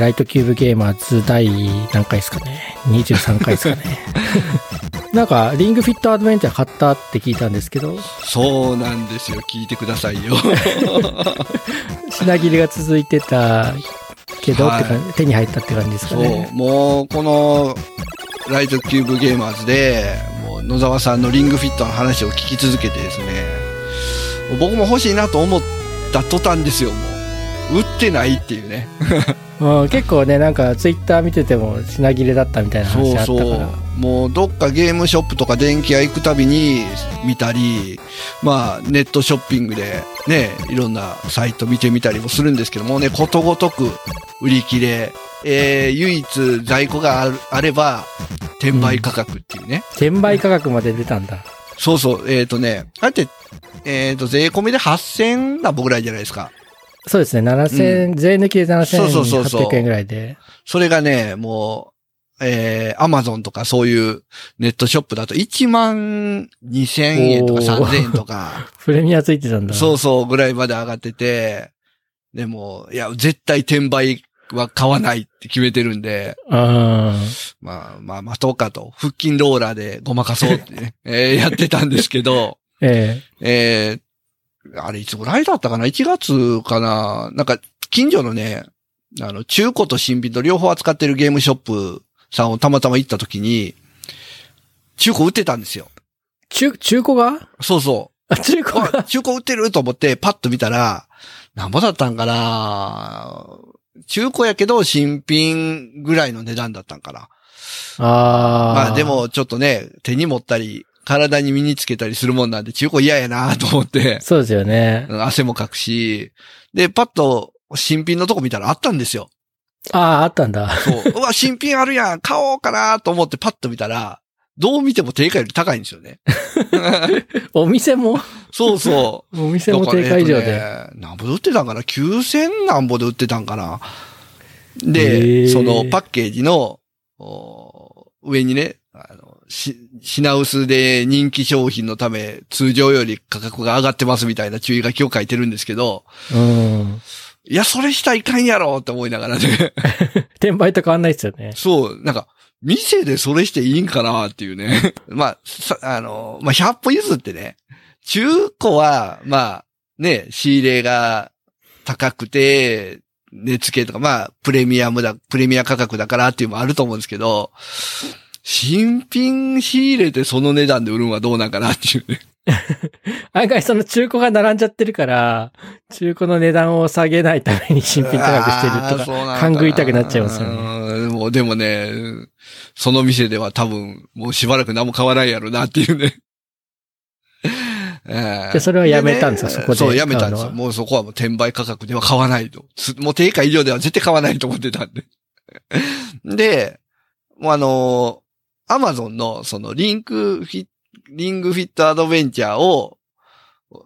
えー、ライトキューブゲーマーズ第何回ですかね ?23 回ですかね。なんか、リングフィットアドベンチャー買ったって聞いたんですけど。そうなんですよ。聞いてくださいよ。品切れが続いてたけど、はい、手に入ったって感じですかね。そう。もう、この、ライトキューブゲーマーズで、もう野沢さんのリングフィットの話を聞き続けてですね、僕も欲しいなと思った途端ですよ、もう。売ってないっていうね。うん、結構ね、なんかツイッター見てても品切れだったみたいな話あったから。そうそうもうどっかゲームショップとか電気屋行くたびに見たり、まあネットショッピングでね、いろんなサイト見てみたりもするんですけどもね、ことごとく売り切れ、えー、唯一在庫があるあれば、転売価格っていうね、うん、転売価格まで出たんだ。そうそう、えっ、ー、とね、あえて、えっ、ー、と、税込みで8000な僕ぐらいじゃないですか。そうですね、7000、うん、税抜きで7800円ぐらいで。それがね、もう、えー、アマゾンとかそういうネットショップだと1万2000円とか3000円とか。プレミアついてたんだ。そうそう、ぐらいまで上がってて、でも、いや、絶対転売は買わないって決めてるんで、あまあまあ、待とうかと。腹筋ローラーでごまかそうってね、えー、やってたんですけど、ええ。えー、あれいつぐらいだったかな ?1 月かな？なんか、近所のね、あの、中古と新品と両方扱ってるゲームショップさんをたまたま行った時に、中古売ってたんですよ。中、中古が？そうそう。あ、中古が？中古売ってると思って、パッと見たら、なんぼだったんかな？中古やけど新品ぐらいの値段だったんかな。ああ。まあでもちょっとね、手に持ったり、体に身につけたりするもんなんで中古嫌やなと思って。そうですよね。汗もかくし。で、パッと新品のとこ見たらあったんですよ。ああ、あったんだ。そう。うわ、新品あるやん買おうかなと思ってパッと見たら、どう見ても定価より高いんですよね。お店も？そうそう。お店も定価以上で。ね、なんぼで売ってたんかな ?9000 なんぼで売ってたんかな？で、そのパッケージの上にね、あの品薄で人気商品のため、通常より価格が上がってますみたいな注意書きを書いてるんですけど、うん。いや、それしたらいかんやろって思いながらね。転売と変わんないですよね。そう、なんか、店でそれしていいんかなっていうね。まあ、あの、まあ、100歩譲ってね、中古は、まあ、ね、仕入れが高くて、値付けとか、まあ、プレミアムだ、プレミア価格だからっていうのもあると思うんですけど、新品仕入れてその値段で売るのはどうなんかなっていうね。案外その中古が並んじゃってるから、中古の値段を下げないために新品高くしてるとか、勘ぐいたくなっちゃいますよね。もうでもね、その店では多分、もうしばらく何も買わないやろなっていうね。えー、それはやめたんですか、ね、そこで。そう、やめたんですよ。もうそこはもう転売価格では買わないと。もう定価以上では絶対買わないと思ってたんで。で、もうあのアマゾンのそのリンクフィッリングフィットアドベンチャーを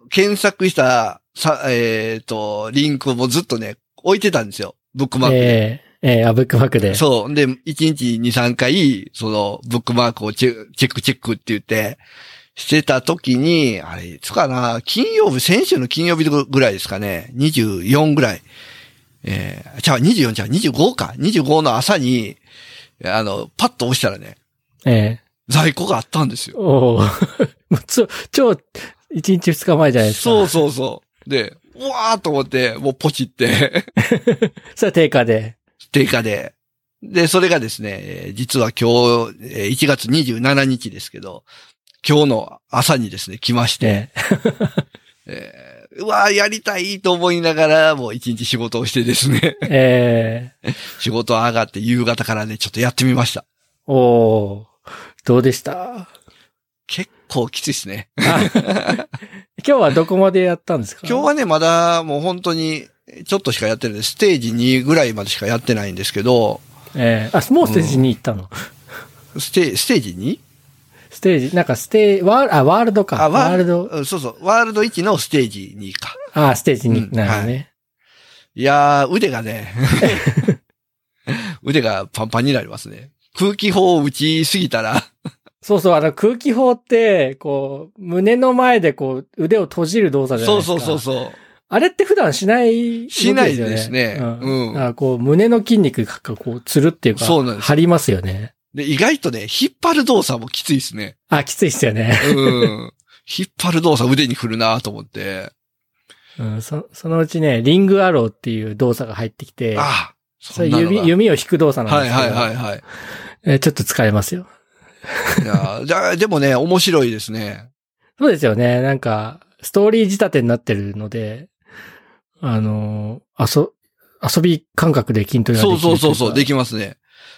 検索したさ、えっ、ー、と、リンクをもうずっとね、置いてたんですよ。ブックマークで。えー、えー、あ、ブックマークで。そう。で、1日2、3回、その、ブックマークをチェック、チェック、チェックって言って、してた時に、あれ、いつかな、金曜日、先週の金曜日ぐらいですかね、24ぐらい。えー、じゃあ24じゃあ25か。25の朝に、あの、パッと押したらね、ええ在庫があったんですよ。おお超、超、1日2日前じゃないですか。そうそうそう。で、うわーと思って、もうポチって それは定価で。定価で。で、それがですね、実は今日、1月27日ですけど、今日の朝にですね、来まして、え ー、うわーやりたいと思いながら、もう一日仕事をしてですねえー、仕事上がって夕方からね、ちょっとやってみました。おおどうでした？結構きついですね。今日はどこまでやったんですか？今日はね、まだもう本当にちょっとしかやってない。ステージ2ぐらいまでしかやってないんですけど。ええー、あ、もうステージ2行ったの、うん、ステステージ 2? ステージ、なんかステージ、ワーあ、ワールドか。あ、ワールド。そうそう、ワールド1のステージ2か。あ、ステージ2、うん、なるほどね。はい、いやー、腕がね、腕がパンパンになりますね。空気砲を打ちすぎたらそうそう、あの空気砲って、こう、胸の前でこう、腕を閉じる動作じゃないですか。そうそうそうそう。あれって普段しない、しないですねうん。うんだからこう、胸の筋肉がこう、つるっていうか、そうなんです張りますよね。で、意外とね、引っ張る動作もきついですね。あ、きついっすよね。うん。引っ張る動作腕に振るなと思って。うん、そそのうちね、リングアローっていう動作が入ってきて、ああ、それ弓、弓を引く動作なんはいですけど、はいはいはい。えーちょっと疲れますよ。いやじゃあでもね、面白いですね。そうですよね。なんか、ストーリー仕立てになってるので、あのー遊、遊び感覚で筋トレができそうるそうそうそう、でききますね。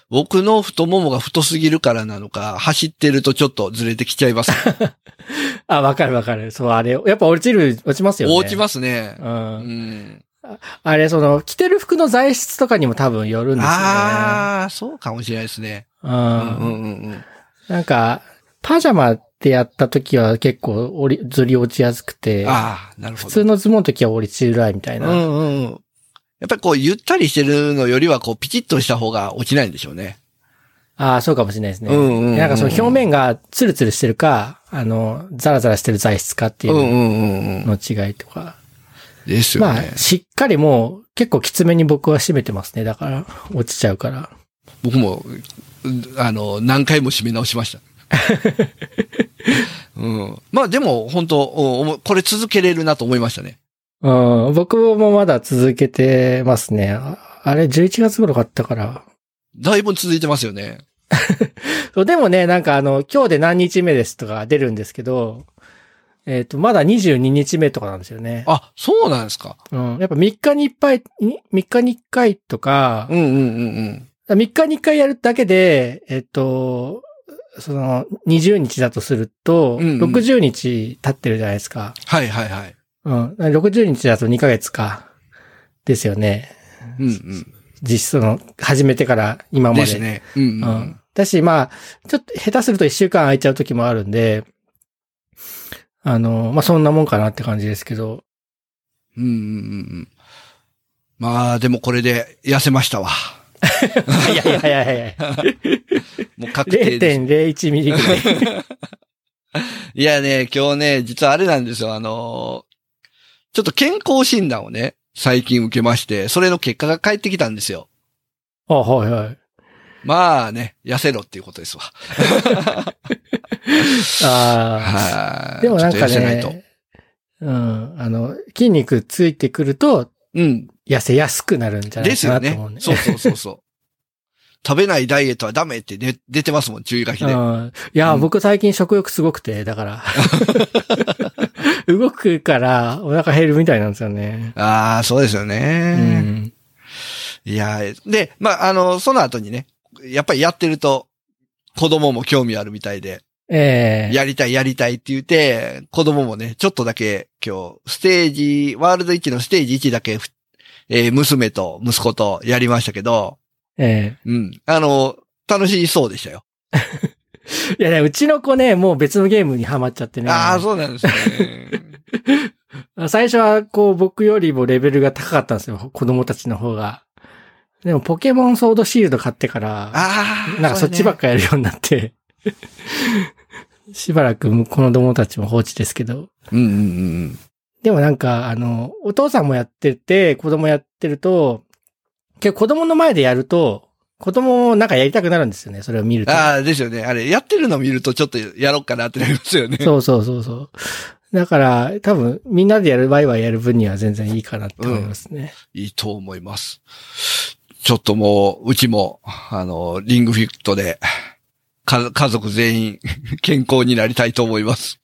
僕の太ももが太すぎるからなのか、走ってるとちょっとずれてきちゃいます。あ、わかるわかる。そう、あれ、やっぱ落ちる、落ちますよね。落ちますね。う。うんん。あれ、その、着てる服の材質とかにも多分よるんですよね。ああ、そうかもしれないですね。う。うんんうんうんうん。なんか、パジャマってやった時は結構折り、ずり落ちやすくて、ああ、なるほど。普通のズボンの時は折りづらいみたいな。うんうんうん。やっぱりこう、ゆったりしてるのよりは、こう、ピチッとした方が落ちないんでしょうね。ああ、そうかもしれないですね。うんうんうんなんかその表面がツルツルしてるか、あの、ザラザラしてる材質かっていううんうんうんうん。の違いとか。ですよまねあ、。しっかりもう結構きつめに僕は締めてますね。だから、落ちちゃうから。僕も、うあの、何回も締め直しました。うん。まあでも、本当うんこれ続けれるなと思いましたね。うん、僕もまだ続けてますね。ああれ、11月頃買ったから。だいぶ続いてますよね。でもね、なんかあの、今日で何日目ですとか出るんですけど、えっ、と、まだ22日目とかなんですよね。あ、そうなんですか。うん。やっぱ3日に1回、に3日に1回とかう、んうんうんうん。3日に1回やるだけで、えっ、と、その、20日だとすると、うんうん60日経ってるじゃないですか。はいはいはい。うん。60日だと2ヶ月か。ですよね。うん実質その、始めてから今うん。まで。ですね。うんううんん。だし、まあ、ちょっと下手すると1週間空いちゃう時もあるんで、あの、まあ、そんなもんかなって感じですけど。うんうんうんうん。まあ、でもこれで痩せましたわ。いやいやいやいやいや。もう確定です。0.01ミリぐらい。いやね、今日ね、実はあれなんですよ。あのーちょっと健康診断をね、最近受けまして、それの結果が返ってきたんですよ。あ、はいはい。まあね、痩せろっていうことですわ。ああ。はい。でもなんか。ね、うん、あの、筋肉ついてくると、うん。痩せやすくなるんじゃないですよねかなと思うね。。そうそうそうそう。食べないダイエットはダメって出出てますもん、注意書きで。うんいや、うん僕最近食欲すごくて、だから。動くからお腹減るみたいなんですよね。ああ、そうですようね。ん。いや、で、まあ、あの、その後にね、やっぱりやってると、子供も興味あるみたいで、ええやりたいやりたいって言って、子供もね、ちょっとだけ今日、ステージ、ワールド1のステージ1だけふ、えー娘と息子とやりましたけど、えうん。あの、楽しそうでしたよ。え いやね、うちの子ね、もう別のゲームにハマっちゃってね。ああ、そうなんですね。最初は、こう、僕よりもレベルが高かったんですよ。子供たちの方が。でも、ポケモンソードシールド買ってから、ああ。なんかそっちばっか。かやるようになって、しばらく子供たちも放置ですけど。うんうんうんでもなんか、あの、お父さんもやってて、子供やってると、結構子供の前でやると、子供もなんかやりたくなるんですよね、それを見ると。ああ、ですよね。あれ、やってるの見るとちょっとやろうかなってなりますよね。そうそうそうそう。だから、多分、みんなでやる場合はやる分には全然いいかなって思いますね。いいと思います。ちょっともう、うちも、あの、リングフィットで、か、家族全員、健康になりたいと思います。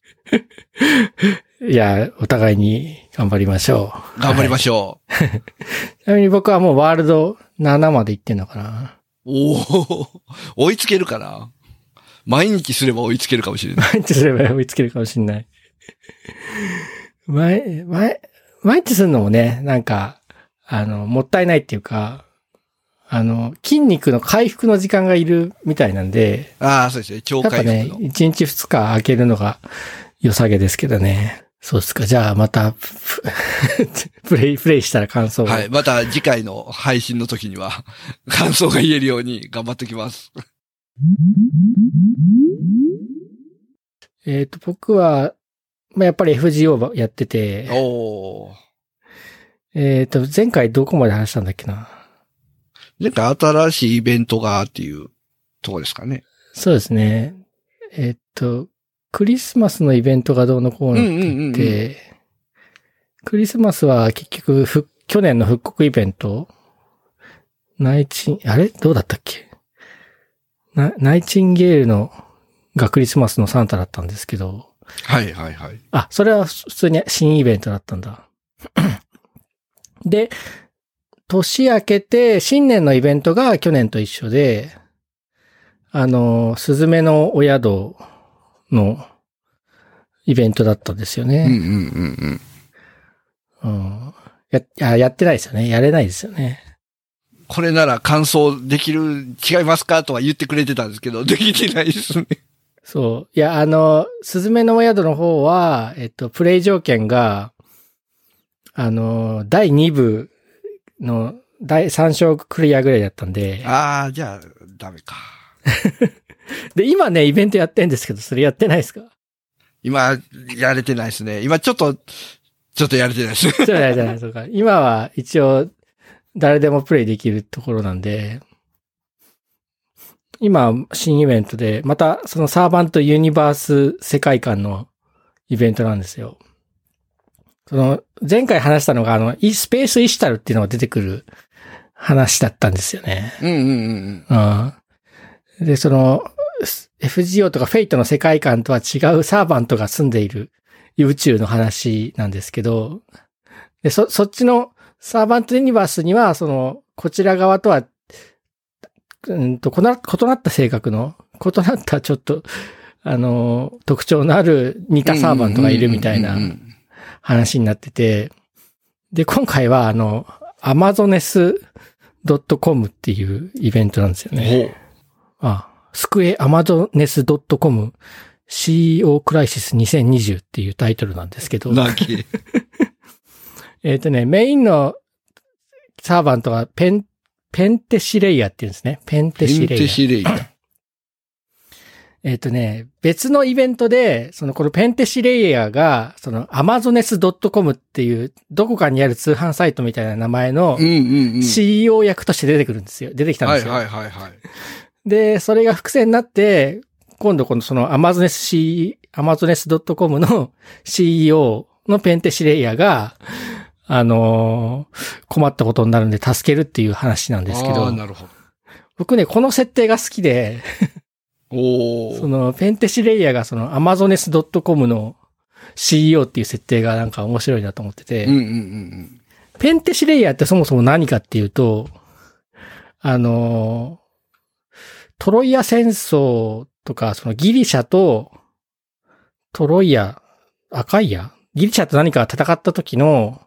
いや、お互いに頑張りましょう。頑張りまししょう。ょう。ちなみに僕はもうワールド7まで行ってんのかな。おお追いつけるかな毎日すれば追いつけるかもしれない。毎日すれば追いつけるかもしれない。毎、毎、毎日するのもね、なんか、あの、もったいないっていうか、あの、筋肉の回復の時間がいるみたいなんで、ああ、そうですね。超やっぱね回復の。、1日2日空けるのが良さげですけどね。そうですか。じゃあまた、プ プレイ、プレイしたら感想を。はい。また次回の配信の時には、感想が言えるように頑張ってきます。えっ、と、僕は、まあ、やっぱり FGO ばやってて、おーえっ、と、前回どこまで話したんだっけな。なんか新しいイベントがっていうとこですかね。そうですね。えっ、と、クリスマスのイベントがどうのこうのって言って、うんうんうんうクリスマスは結局ふ、去年の復刻イベントナイチン、あれ？どうだったっけ？なナイチンゲールのがクリスマスのサンタだったんですけど、はいはいはい。あ、それは普通に新イベントだったんだ。で、年明けて新年のイベントが去年と一緒で、あの、スズメのお宿のイベントだったんですようんうんね。うんうん。うんやあやってないですよね。やれないですよね。これなら感想できる、違いますか？とは言ってくれてたんですけど、できてないですね。そう。いや、あの、スズメのお宿の方は、えっと、プレイ条件が、あの、第2部の第3章クリアぐらいだったんで、ああ、じゃあ、ダメか。で、今ね、イベントやってんですけど、それやってないですか？今、やれてないですね。今ちょっと、ちょっとやれてないです。そうじゃないじゃないですか。今は一応、誰でもプレイできるところなんで、今、新イベントで、またそのサーバントユニバース世界観のイベントなんですよ。その、前回話したのが、あの、イスペースイシュタルっていうのが出てくる話だったんですよね。うんうんうんうん。うん。で、その、FGO とかフェイトの世界観とは違うサーバントが住んでいる宇宙の話なんですけど、で、そ、そっちのサーバントユニバースには、その、こちら側とは、うんと、異な異なった性格の、異なったちょっと、あの、特徴のある似たサーバントがいるみたいな話になってて、で、今回は、あの、amazones.com っていうイベントなんですようんね。あ、スクエアマゾネス .com CEO クライシス2020っていうタイトルなんですけど、なき。えっ、とね、メインのサーバントはペン、ペンテシレイヤっていうんですね。ペンテシレイヤペンテ。シレイヤ。えっ、とね、別のイベントで、そのこのペンテシレイヤーが、その amazones.com っていう、どこかにある通販サイトみたいな名前の。CEO 役として出てくるんですよ。出てきたんはいですよ。はいはいはい。で、それが伏線になって、今度このその Amazones C、Amazones.com の CEO のペンテシレイヤーが、あのー困ったことになるんで助けるっていう話なんですけあどあ、、なるほど。僕ね、この設定が好きで、おお。そのペンテシレイヤーがその Amazones.com の CEO っていう設定がなんか面白いなと思ってて、うんうんうんペンテシレイヤーってそもそも何かっていうと、あの、トロイア戦争とか、そのギリシャとトロイア、アカイアギリシャと何かが戦った時の、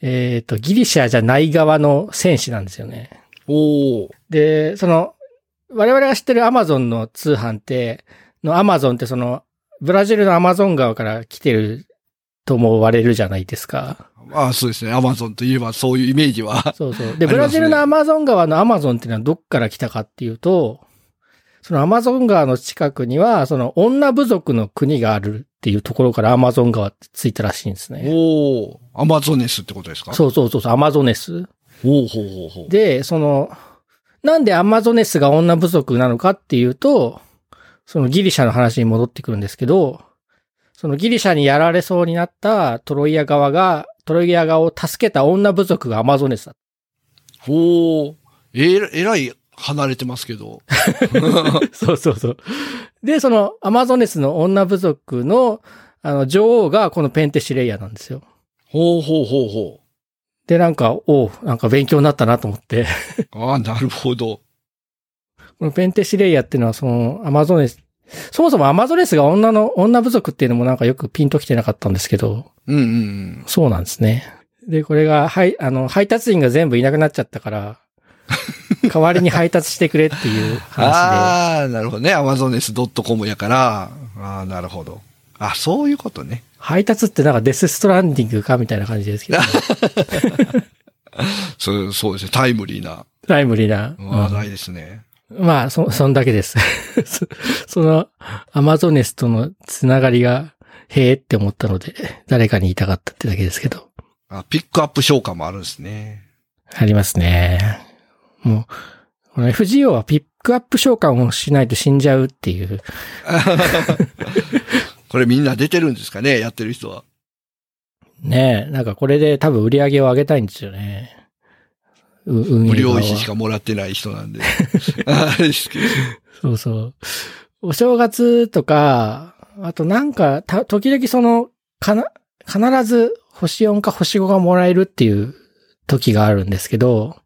えっ、と、ギリシャじゃない側の戦士なんですよね。お。で、その、我々が知ってるアマゾンの通販って、のアマゾンってその、ブラジルのアマゾン川から来てると思われるじゃないですか。ああ、そうですね。アマゾンといえばそういうイメージは。そうそう。で、ねブラジルのアマゾン川のアマゾンっていうのはどっから来たかっていうと、そのアマゾン川の近くには、その女部族の国があるっていうところからアマゾン川ってついたらしいんですね。おお。アマゾネスってことですか？そうそうそうそう、アマゾネス。おおほうほうほう。で、その、なんでアマゾネスが女部族なのかっていうと、そのギリシャの話に戻ってくるんですけど、そのギリシャにやられそうになったトロイア側が、トロイア側を助けた女部族がアマゾネスだ。おお。えら、えらい離れてますけど。そうそうそう。で、そのアマゾネスの女部族の、あの、女王がこのペンテシレイヤなんですよ。ほうほうほうほで、なんか、おうなんか勉強になったなと思って。う。ああ、なるほど。このペンテシレイヤっていうのはそのアマゾネス、そもそもアマゾネスが女の、女部族っていうのもなんかよくピンときてなかったんですけど、うんうんうん。そうなんですね。で、これが、はい、あの、配達員が全部いなくなっちゃったから、代わりに配達してくれっていう話ああ、なるほどね。アマゾネス .com やから。ああ、なるほど。あ、そういうことね。で、配達ってなんかデスストランディングかみたいな感じですけど、そう、そうですね。タイムリーなタイムリーな。話題ですね。まあ、そ、そんだけです。そ その、アマゾネスとのつながりが、へえって思ったので、誰かに言いたかったってだけですけど。あ、ピックアップ召喚もあるんですね。ありますね。もう、この FGO はピックアップ召喚をしないと死んじゃうっていう。これみんな出てるんですかね？やってる人は。ねえ、なんかこれで多分売り上げを上げたいんですよね。無料石しかもらってない人なんで。あれですけど。そうそう。お正月とか、あとなんか、た、時々その、かな、必ず星4か星5がもらえるっていう時があるんですけど、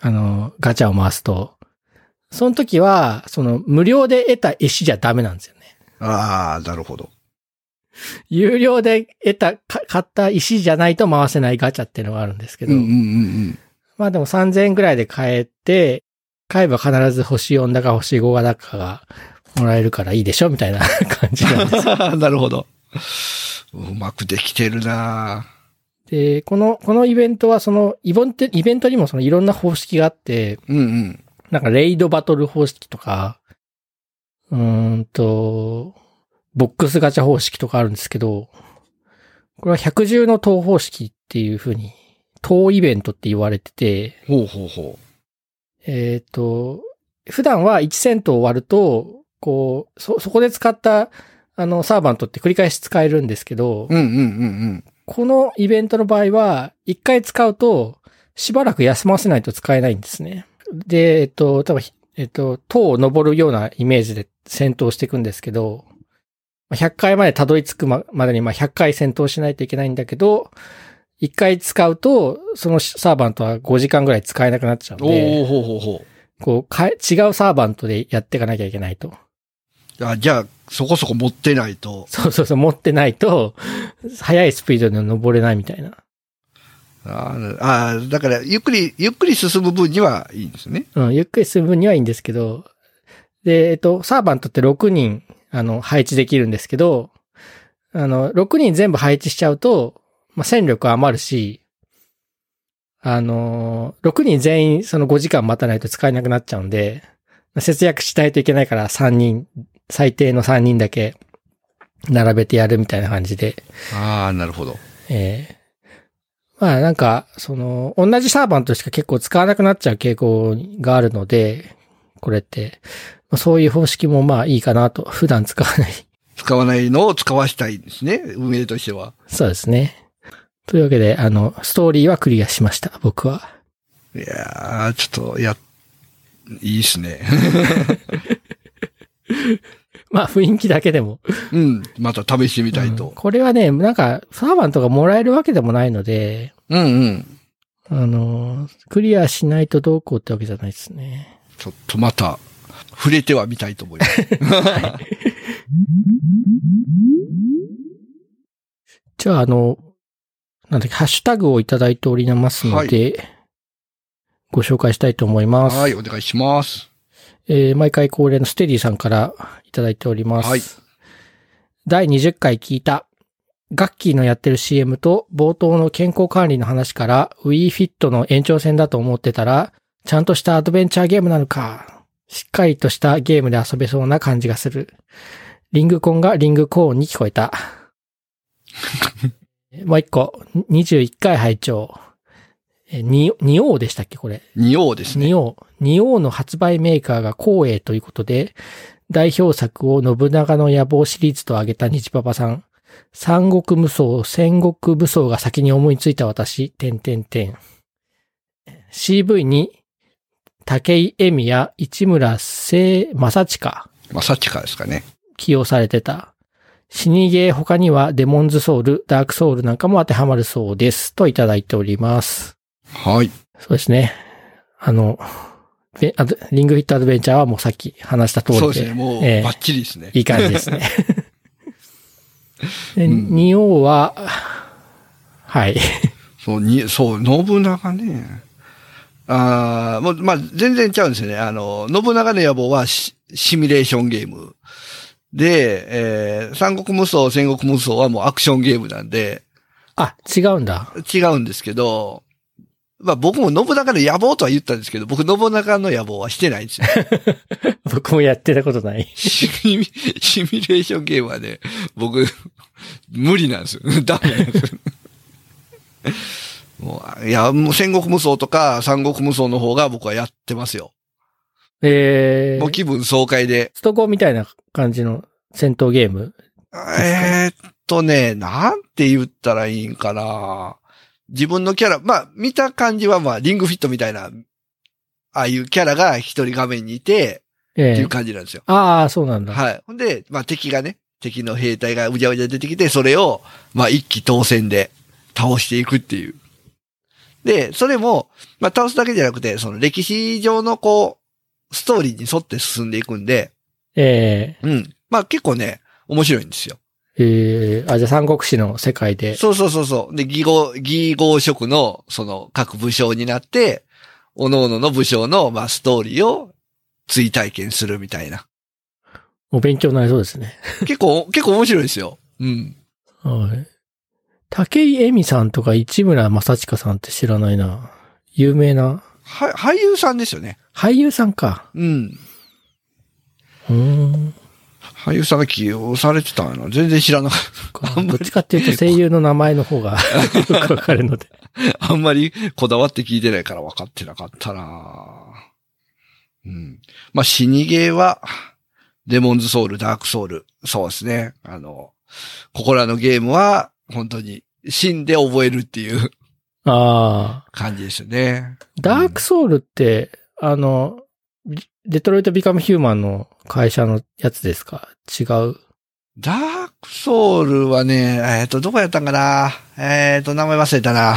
あの、ガチャを回すと。その時は、その、無料で得た石じゃダメなんですよね。ああ、なるほど。有料で得た、か買った石じゃないと回せないガチャっていうのがあるんですけど、うんうんうんうん。まあでも3000円ぐらいで買えて、買えば必ず星4だか星5だかがもらえるからいいでしょみたいな 感じなんですよ。なるほど。うまくできてるなで、この、このイベントはその、イベント、イベントにもそのいろんな方式があって、うんうん。なんかレイドバトル方式とか、うーんと、ボックスガチャ方式とかあるんですけど、これは百獣の塔方式っていう風に、塔イベントって言われてて、ほうほうほえっ、と、普段は1セントを割ると、こう、そ、そこで使った、あの、サーバントって繰り返し使えるんですけど、う。うんうんうんうん。このイベントの場合は、1回使うと、しばらく休ませないと使えないんですね。で、えっと、多分、えっと、塔を登るようなイメージで戦闘していくんですけど、まあ100回までたどり着くままでに、まあ、100回戦闘しないといけないんだけど、1回使うと、そのサーバントは5時間ぐらい使えなくなっちゃうんおで、おほうほうほこう、かえ違うサーバントでやっていかなきゃいけないと。う。あ、じゃあ、そこそこ持ってないと。そうそうそう、持ってないと、速いスピードで登れないみたいな。あーあー、だから、ゆっくり、ゆっくり進む分にはいいんですね。うん、ゆっくり進む分にはいいんですけど、で、えっと、サーバントって6人、あの、配置できるんですけど、あの、6人全部配置しちゃうと、まあ、戦力余るし、あの、6人全員その5時間待たないと使えなくなっちゃうんで、まあ節約しないといけないから3人、最低の3人だけ並べてやるみたいな感じで、ああ、なるほど。ええまあなんか、その、同じサーバントしか結構使わなくなっちゃう傾向があるので、これって、まあそういう方式もまあいいかなと、普段使わない。使わないのを使わしたいんですね。運営としては。そうですね。というわけで、あの、ストーリーはクリアしました、僕は。いやー、ちょっと、や、いいっすね。まあ雰囲気だけでも。うん。また試してみたいうんと。これはね、なんか、サーバントがもらえるわけでもないので、うんうん。あの、クリアしないとどうこうってわけじゃないですね。ちょっとまた、触れてはみたいと思います。じゃあ、あの、なんだっけ、ハッシュタグをいただいておりますので、ご紹介したいと思います。はい、お願いします。えー毎回恒例のステディさんからいただいております。はい第20回聞いた、ガッキーのやってる CM と冒頭の健康管理の話から WeFit の延長線だと思ってたら、ちゃんとしたアドベンチャーゲームなのか。しっかりとしたゲームで遊べそうな感じがする。リングコンがリングコーンに聞こえた。もう一個、21回拝聴えーに、ニオーでしたっけこれ？仁王ですね。ニオー。ニオーの発売メーカーが光栄ということで、代表作を信長の野望シリーズと挙げた日パパさん。三国無双、戦国武装が先に思いついた私、点点点。CV に、武井恵美や市村聖正親まあ、サッチカですかね。起用されてた。死にゲー他にはデモンズソウル、ダークソウルなんかも当てはまるそうです。といただいております。はい。そうですね。あの、ベアドリングフィットアドベンチャーはもうさっき話した通りで。そうですね。もう、ええバッチリですね。いい感じですね。で、うんニオは、はい。そう、に、そう、信長ね。ああ、もう、まあ、全然ちゃうんですよね。あの、信長の野望はシシミュレーションゲーム。で、えー、三国無双、戦国無双はもうアクションゲームなんで、あ、違うんだ。違うんですけど、まあ僕も信長の野望とは言ったんですけど、僕信長の野望はしてないんですよ。僕もやってたことない。シミシミュレーションゲームはね、僕、無理なんですよ。ダメなんですよ。もう、いや、もう戦国無双とか三国無双の方が僕はやってますよ。えー、もう気分爽快で。ストコンみたいな感じの戦闘ゲームえーっとね、なんて言ったらいいんかな。自分のキャラ、まあ、見た感じはまあ、リングフィットみたいな、ああいうキャラが一人画面にいて、ええっていう感じなんですよ。ああ、そうなんだ。はい。ほんで、まあ敵がね、敵の兵隊がうじゃうじゃ出てきて、それを、まあ一気当選で倒していくっていう。で、それも、まあ倒すだけじゃなくて、その歴史上のこう、ストーリーに沿って進んでいくんで、ええうん。まあ結構ね、面白いんですよ。ええあ、じゃあ三国志の世界で。そうそうそうそう。で、義号、義号職の、その、各武将になって、各々の武将の、まあ、ストーリーを追体験するみたいな。お勉強になりそうですね。結構、結構面白いですよ。うん。はい。竹井恵美さんとか市村正親さんって知らないな。有名なは、俳優さんですよね。俳優さんか。うん。うーん。俳優さんが起用されてたんやな。全然知らなかっかどっちかっていうと声優の名前の方が よくわかるので。た。あんまりこだわって聞いてないから分かってなかったなうん。まあ、死にゲーは、デモンズソウル、ダークソウル。そうですね。あの、ここらのゲームは、本当に死んで覚えるっていうああ。感じですよね。ダークソウルって、あの、デデトロイト・ビカム・ヒューマンの会社のやつですか？違う？ダークソウルはね、えっ、と、どこやったんかな？えっ、と、名前忘れたな。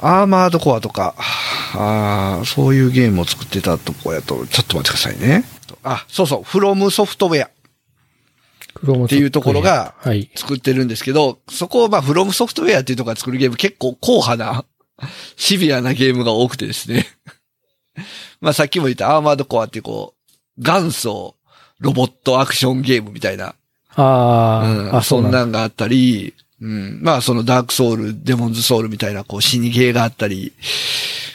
アーマードコアとか、あーそういうゲームを作ってたとこやと、ちょっと待ってくださいね。あ、そうそう、フロムソフトウェアっていうところがはい。作ってるんですけど、そこをまあ、フロムソフトウェアっていうところが作るゲーム結構硬派な、シビアなゲームが多くてですね。まあ、さっきも言ったアーマードコアってこう、元祖ロボットアクションゲームみたいなああ、うん、あ、そんなんだ。なんがあったり、うん、まあそのダークソウル、デモンズソウルみたいなこう死にゲーがあったり、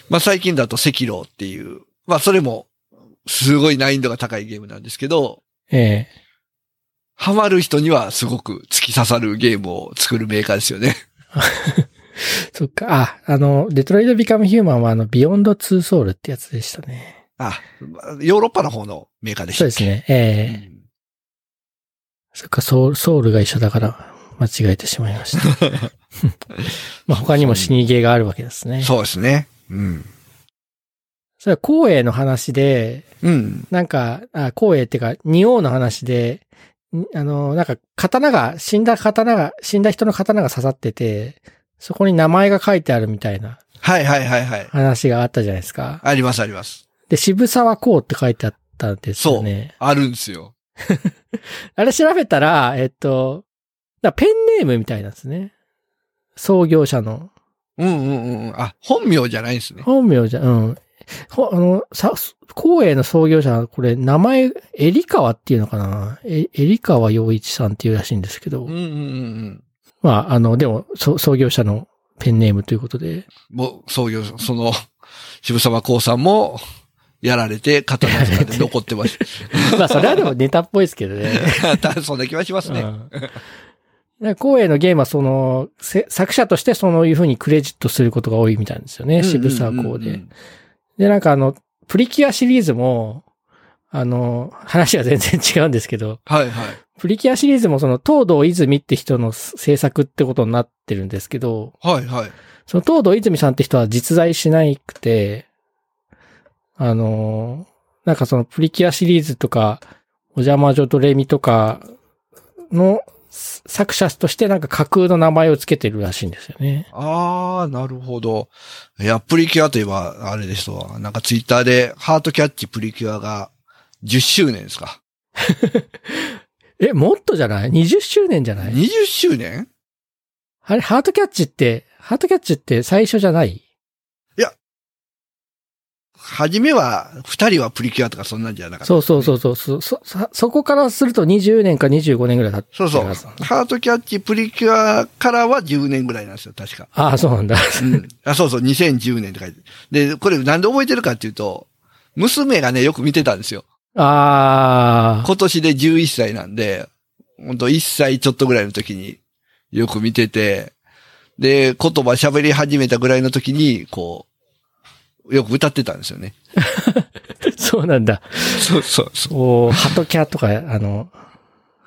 まあ最近だと赤狼っていう、まあそれもすごい難易度が高いゲームなんですけど、ええハマる人にはすごく突き刺さるゲームを作るメーカーですよね。そっか。あ、あの、デトロイト・ビカム・ヒューマンはあの、ビヨンド・ツー・ソウルってやつでしたね。あ、ヨーロッパの方のメーカーでしたそうですね。ええうんそっか、ソウル、ソウルが一緒だから、間違えてしまいました。まあ他にも死にゲーがあるわけですね。そうですね。うん。それは光栄の話で、うん。なんか、あ光栄っていうか、仁王の話で、んあの、なんか、刀が、死んだ刀が、死んだ人の刀が刺さってて、そこに名前が書いてあるみたいなはいはいはいはい。話があったじゃないですか。ありますあります。で、渋沢光って書いてあったんですよね。あるんですよ。あれ調べたら、えっと、ペンネームみたいなんですね。創業者の。うんうんうんうん。あ、本名じゃないんですね。本名じゃ、うん。ほあの、さ、光栄の創業者、これ、名前、エリカワっていうのかな？え、エリカワ洋一さんっていうらしいんですけど。うんうんうんうん。まあ、あの、でも、そ創業者のペンネームということで。もう、創業、その、渋沢光さんも、やられて、刀塚で 残ってます。まあ、それはでもネタっぽいですけどね。そんな気はしますね。うんで光栄のゲームはその、せ作者としてそういうふうにクレジットすることが多いみたいなんですよね。渋沢光で。で、なんかあの、プリキュアシリーズも、あの、話が全然違うんですけど、はいはい。プリキュアシリーズもその東堂泉って人の制作ってことになってるんですけど、はいはい。その東堂泉さんって人は実在しなくて、あの、なんかそのプリキュアシリーズとか、お邪魔女ドレミとかの作者としてなんか架空の名前をつけてるらしいんですよね。あー、なるほど。いや、プリキュアといえば、あれですわ。なんかツイッターで、ハートキャッチプリキュアが10周年ですか。え、もっとじゃない ?20 周年じゃない？20周年？あれ、ハートキャッチって、ハートキャッチって最初じゃない？初めは、二人はプリキュアとかそんなんじゃなかった。そうそうそうそうそ、そ、そ、そこからすると20年か25年ぐらい経ってそうそう。ハートキャッチプリキュアからは10年ぐらいなんですよ、確か。ああ、そうなんだ。うん。あ、そうそう、2010年って書いてる。で、これなんで覚えてるかっていうと、娘がね、よく見てたんですよ。ああ、今年で11歳なんで、本当1歳ちょっとぐらいの時によく見てて、で、言葉喋り始めたぐらいの時に、こう、よく歌ってたんですよね。そうなんだ。そうそうそう。ハトキャとか、あの、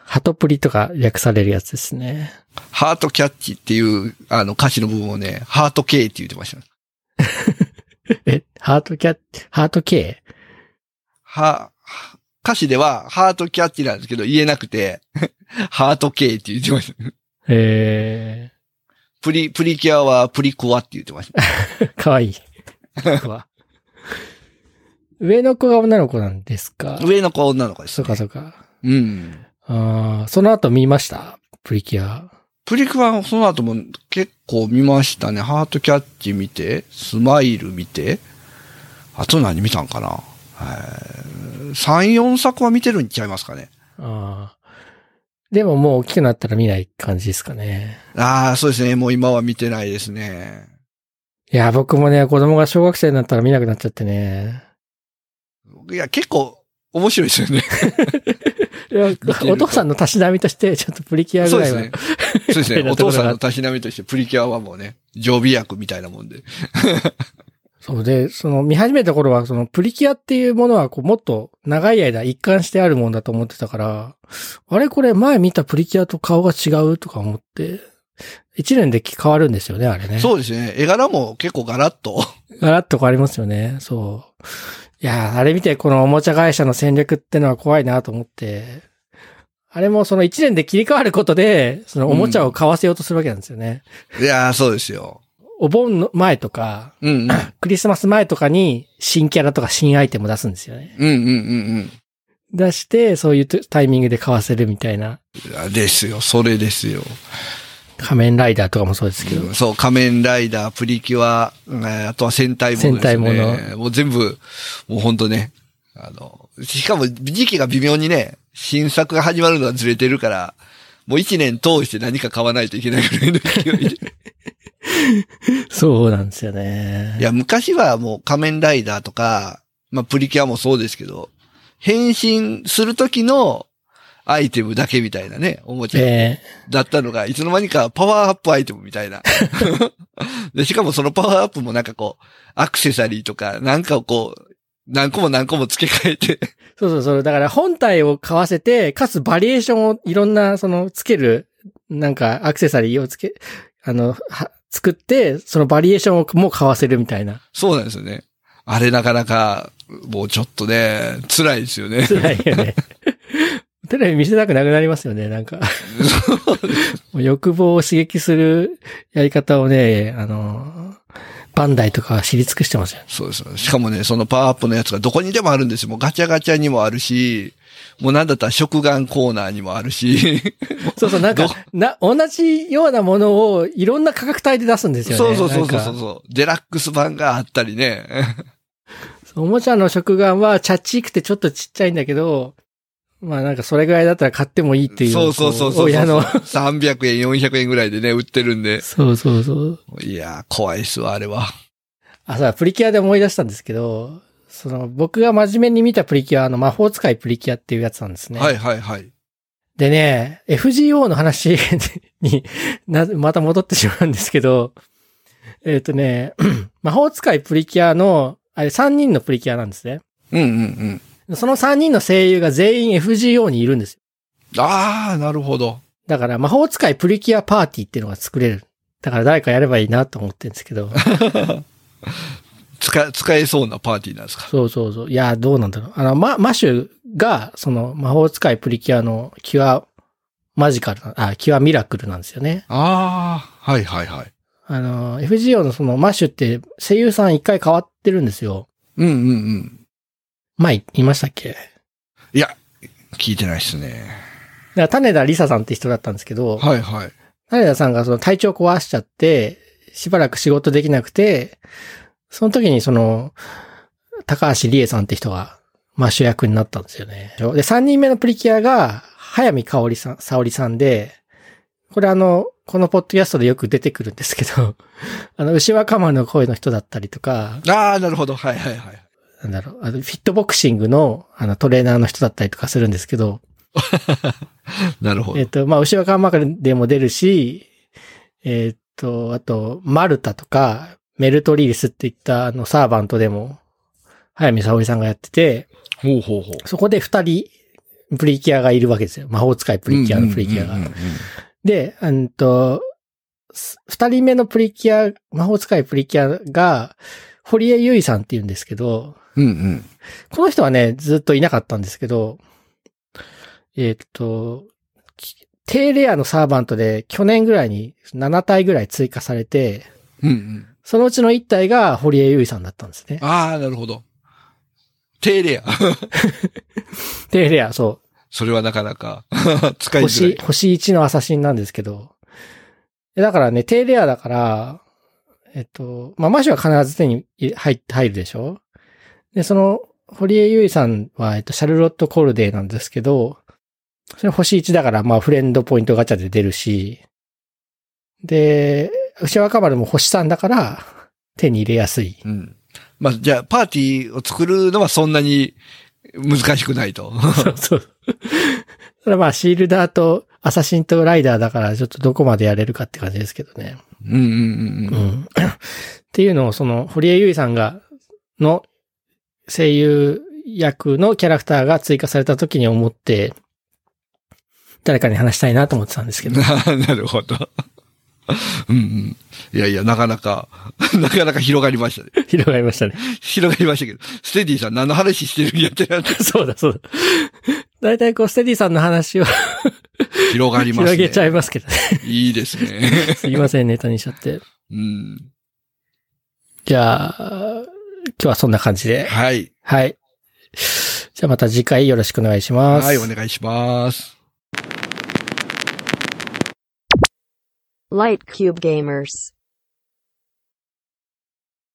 ハトプリとか略されるやつですね。ハートキャッチっていう、あの歌詞の部分をね、ハート K って言ってました。え、ハートキャッ、ハート K? は、歌詞ではハートキャッチなんですけど言えなくて、ハート K って言ってました。えプリ、プリキュアはプリクワって言ってました。ー、かわいい。上の子が女の子なんですか？上の子は女の子です、ね。そうかそうか。うん。ああ、その後見ました？プリキュア。プリクワはその後も結構見ましたね。ハートキャッチ見て、スマイル見て、あと何見たんかな？3、4作は見てるんちゃいますかね。ああ。でももう大きくなったら見ない感じですかね。ああ、そうですね。もう今は見てないですね。いや、僕もね、子供が小学生になったら見なくなっちゃってね。いや、結構面白いですよね。お父さんのたしなみとして、ちょっとプリキュアぐらいは。そうですね。そうですね。お父さんのたしなみとしてプリキュアはもうね、常備薬みたいなもんで。そうで、その見始めた頃は、そのプリキュアっていうものはこうもっと長い間一貫してあるもんだと思ってたから、あれこれ前見たプリキュアと顔が違うとか思って、一年で変わるんですよね、あれね。そうですね。絵柄も結構ガラッと。ガラッと変わりますよね。そう。いやー、あれ見てこのおもちゃ会社の戦略ってのは怖いなと思って、あれもその一年で切り替わることで、そのおもちゃを買わせようとするわけなんですよね。いやー、そうですよ。お盆の前とか、うんうん。クリスマス前とかに新キャラとか新アイテム出すんですよね。うんうんうん出して、そういうタイミングで買わせるみたいな。ですよ。それですよ。仮面ライダーとかもそうですけど。そう、仮面ライダー、プリキュア、えーあとは戦隊もね。戦隊ももう全部、もうほんとね。あの、しかも時期が微妙にね、新作が始まるのがずれてるから、もう一年通して何か買わないといけないぐらいの勢いで。そうなんですよね。いや、昔はもう仮面ライダーとか、まあプリキュアもそうですけど、変身する時のアイテムだけみたいなね、おもちゃえだったのが、いつの間にかパワーアップアイテムみたいな。で、しかもそのパワーアップもなんかこう、アクセサリーとか、なんかをこう、何個も何個も付け替えて、そうそうそう。だから本体を買わせて、かつバリエーションをいろんな、その、つける、なんかアクセサリーをつけ、あの、は作って、そのバリエーションをもう買わせるみたいな。そうなんですよね。あれなかなか、もうちょっとね、辛いですよね。辛いよね。テレビ見せたくなくなりますよね、なんか。欲望を刺激するやり方をね、あの、バンダイとかは知り尽くしてますよね。そうですよ。しかもね、そのパワーアップのやつがどこにでもあるんですよ。もうガチャガチャにもあるし、もうなんだったら食玩コーナーにもあるし。そうそう、なんかど、な、同じようなものをいろんな価格帯で出すんですよね。そうそうそうそうそう。デラックス版があったりね。おもちゃの食玩はチャッチーくてちょっとちっちゃいんだけど、まあなんかそれぐらいだったら買ってもいいっていう。そうそうそうそう。親の。300円、400円ぐらいでね、売ってるんで。そうそうそう。いやー、怖いっすわ、あれは。あ、さ、プリキュアで思い出したんですけど、その、僕が真面目に見たプリキュア、あの、魔法使いプリキュアっていうやつなんですね。はいはいはい。でね、FGO の話 にな、また戻ってしまうんですけど、えっ、とね、魔法使いプリキュアの、あれ3人のプリキュアなんですね。うんうんうん。その3人の声優が全員 FGO にいるんですよ。あー、なるほど。だから魔法使いプリキュアパーティーっていうのが作れる。だから誰かやればいいなと思ってるんですけど。使、使えそうなパーティーなんですか？そうそうそう。いや、どうなんだろう。あの、ま、マシュが、その魔法使いプリキュアのキュアマジカルな、あ、キュアミラクルなんですよね。あー、はいはいはい。あの、FGO のそのマッシュって声優さん一回変わってるんですよ。うんうんうん。前言いましたっけ？だかいや、聞いてないっすね。ら種田理沙さんって人だったんですけど、はいはい。種田さんがその体調壊しちゃって、しばらく仕事できなくて、その時にその、高橋理恵さんって人がマッシュ役になったんですよね。で、三人目のプリキュアが、早見香織さん、沙織さんで、これあの、このポッドキャストでよく出てくるんですけど、あの、牛若丸の声の人だったりとか、あー、なるほど。はいはいはい。なんだろう、あの、フィットボクシングの、あの、トレーナーの人だったりとかするんですけど、なるほどえっ、。と、まあ、牛若丸でも出るし、えっ、と、あと、マルタとか、メルトリリスっていったあのサーバントでも、早見沙織さんがやってて、ほうほうほう。そこで二人、プリキュアがいるわけですよ。魔法使いプリキュアのプリキュアがうんうん。うんで、うんと、す二人目のプリキュア、魔法使いプリキュアが、堀江優衣さんって言うんですけど、うんうん。この人はね、ずっといなかったんですけど、えーっと、き低レアのサーバントで去年ぐらいに7体ぐらい追加されて、うんうん。そのうちの1体が堀江優衣さんだったんですね。ああ、なるほど。低レア。低レア、そう。それはなかなか 使いづら星、い。星1のアサシンなんですけど。えだからね、低レアだから、えっと、まあ、マシュは必ず手に入っ入るでしょで、その、堀江優衣さんは、えっと、シャルロット・コルデーなんですけど、それ星1だから、まあ、フレンドポイントガチャで出るし、で、牛若丸も星3だから、手に入れやすい。うん。まあ、じゃあ、パーティーを作るのはそんなに難しくないと。そうそう。ただまあ、シールダーとアサシンとライダーだから、ちょっとどこまでやれるかって感じですけどね。うんうんうんううん。ん。っていうのを、その、堀江優衣さんが、の声優役のキャラクターが追加された時に思って、誰かに話したいなと思ってたんですけど。なるほど。うんうん。いやいや、なかなか、なかなか広がりましたね。広がりましたね。広がりましたけど、ステディさん何の話してるんやってなってそうだ、そうだ。大体こう、ステディさんの話を広がりますね。広げちゃいますけどね。いいですね。すいません、ネタにしちゃって。うん。じゃあ、今日はそんな感じで。はい。はい。じゃあまた次回よろしくお願いします。はい、お願いします。Light Cube Gamers.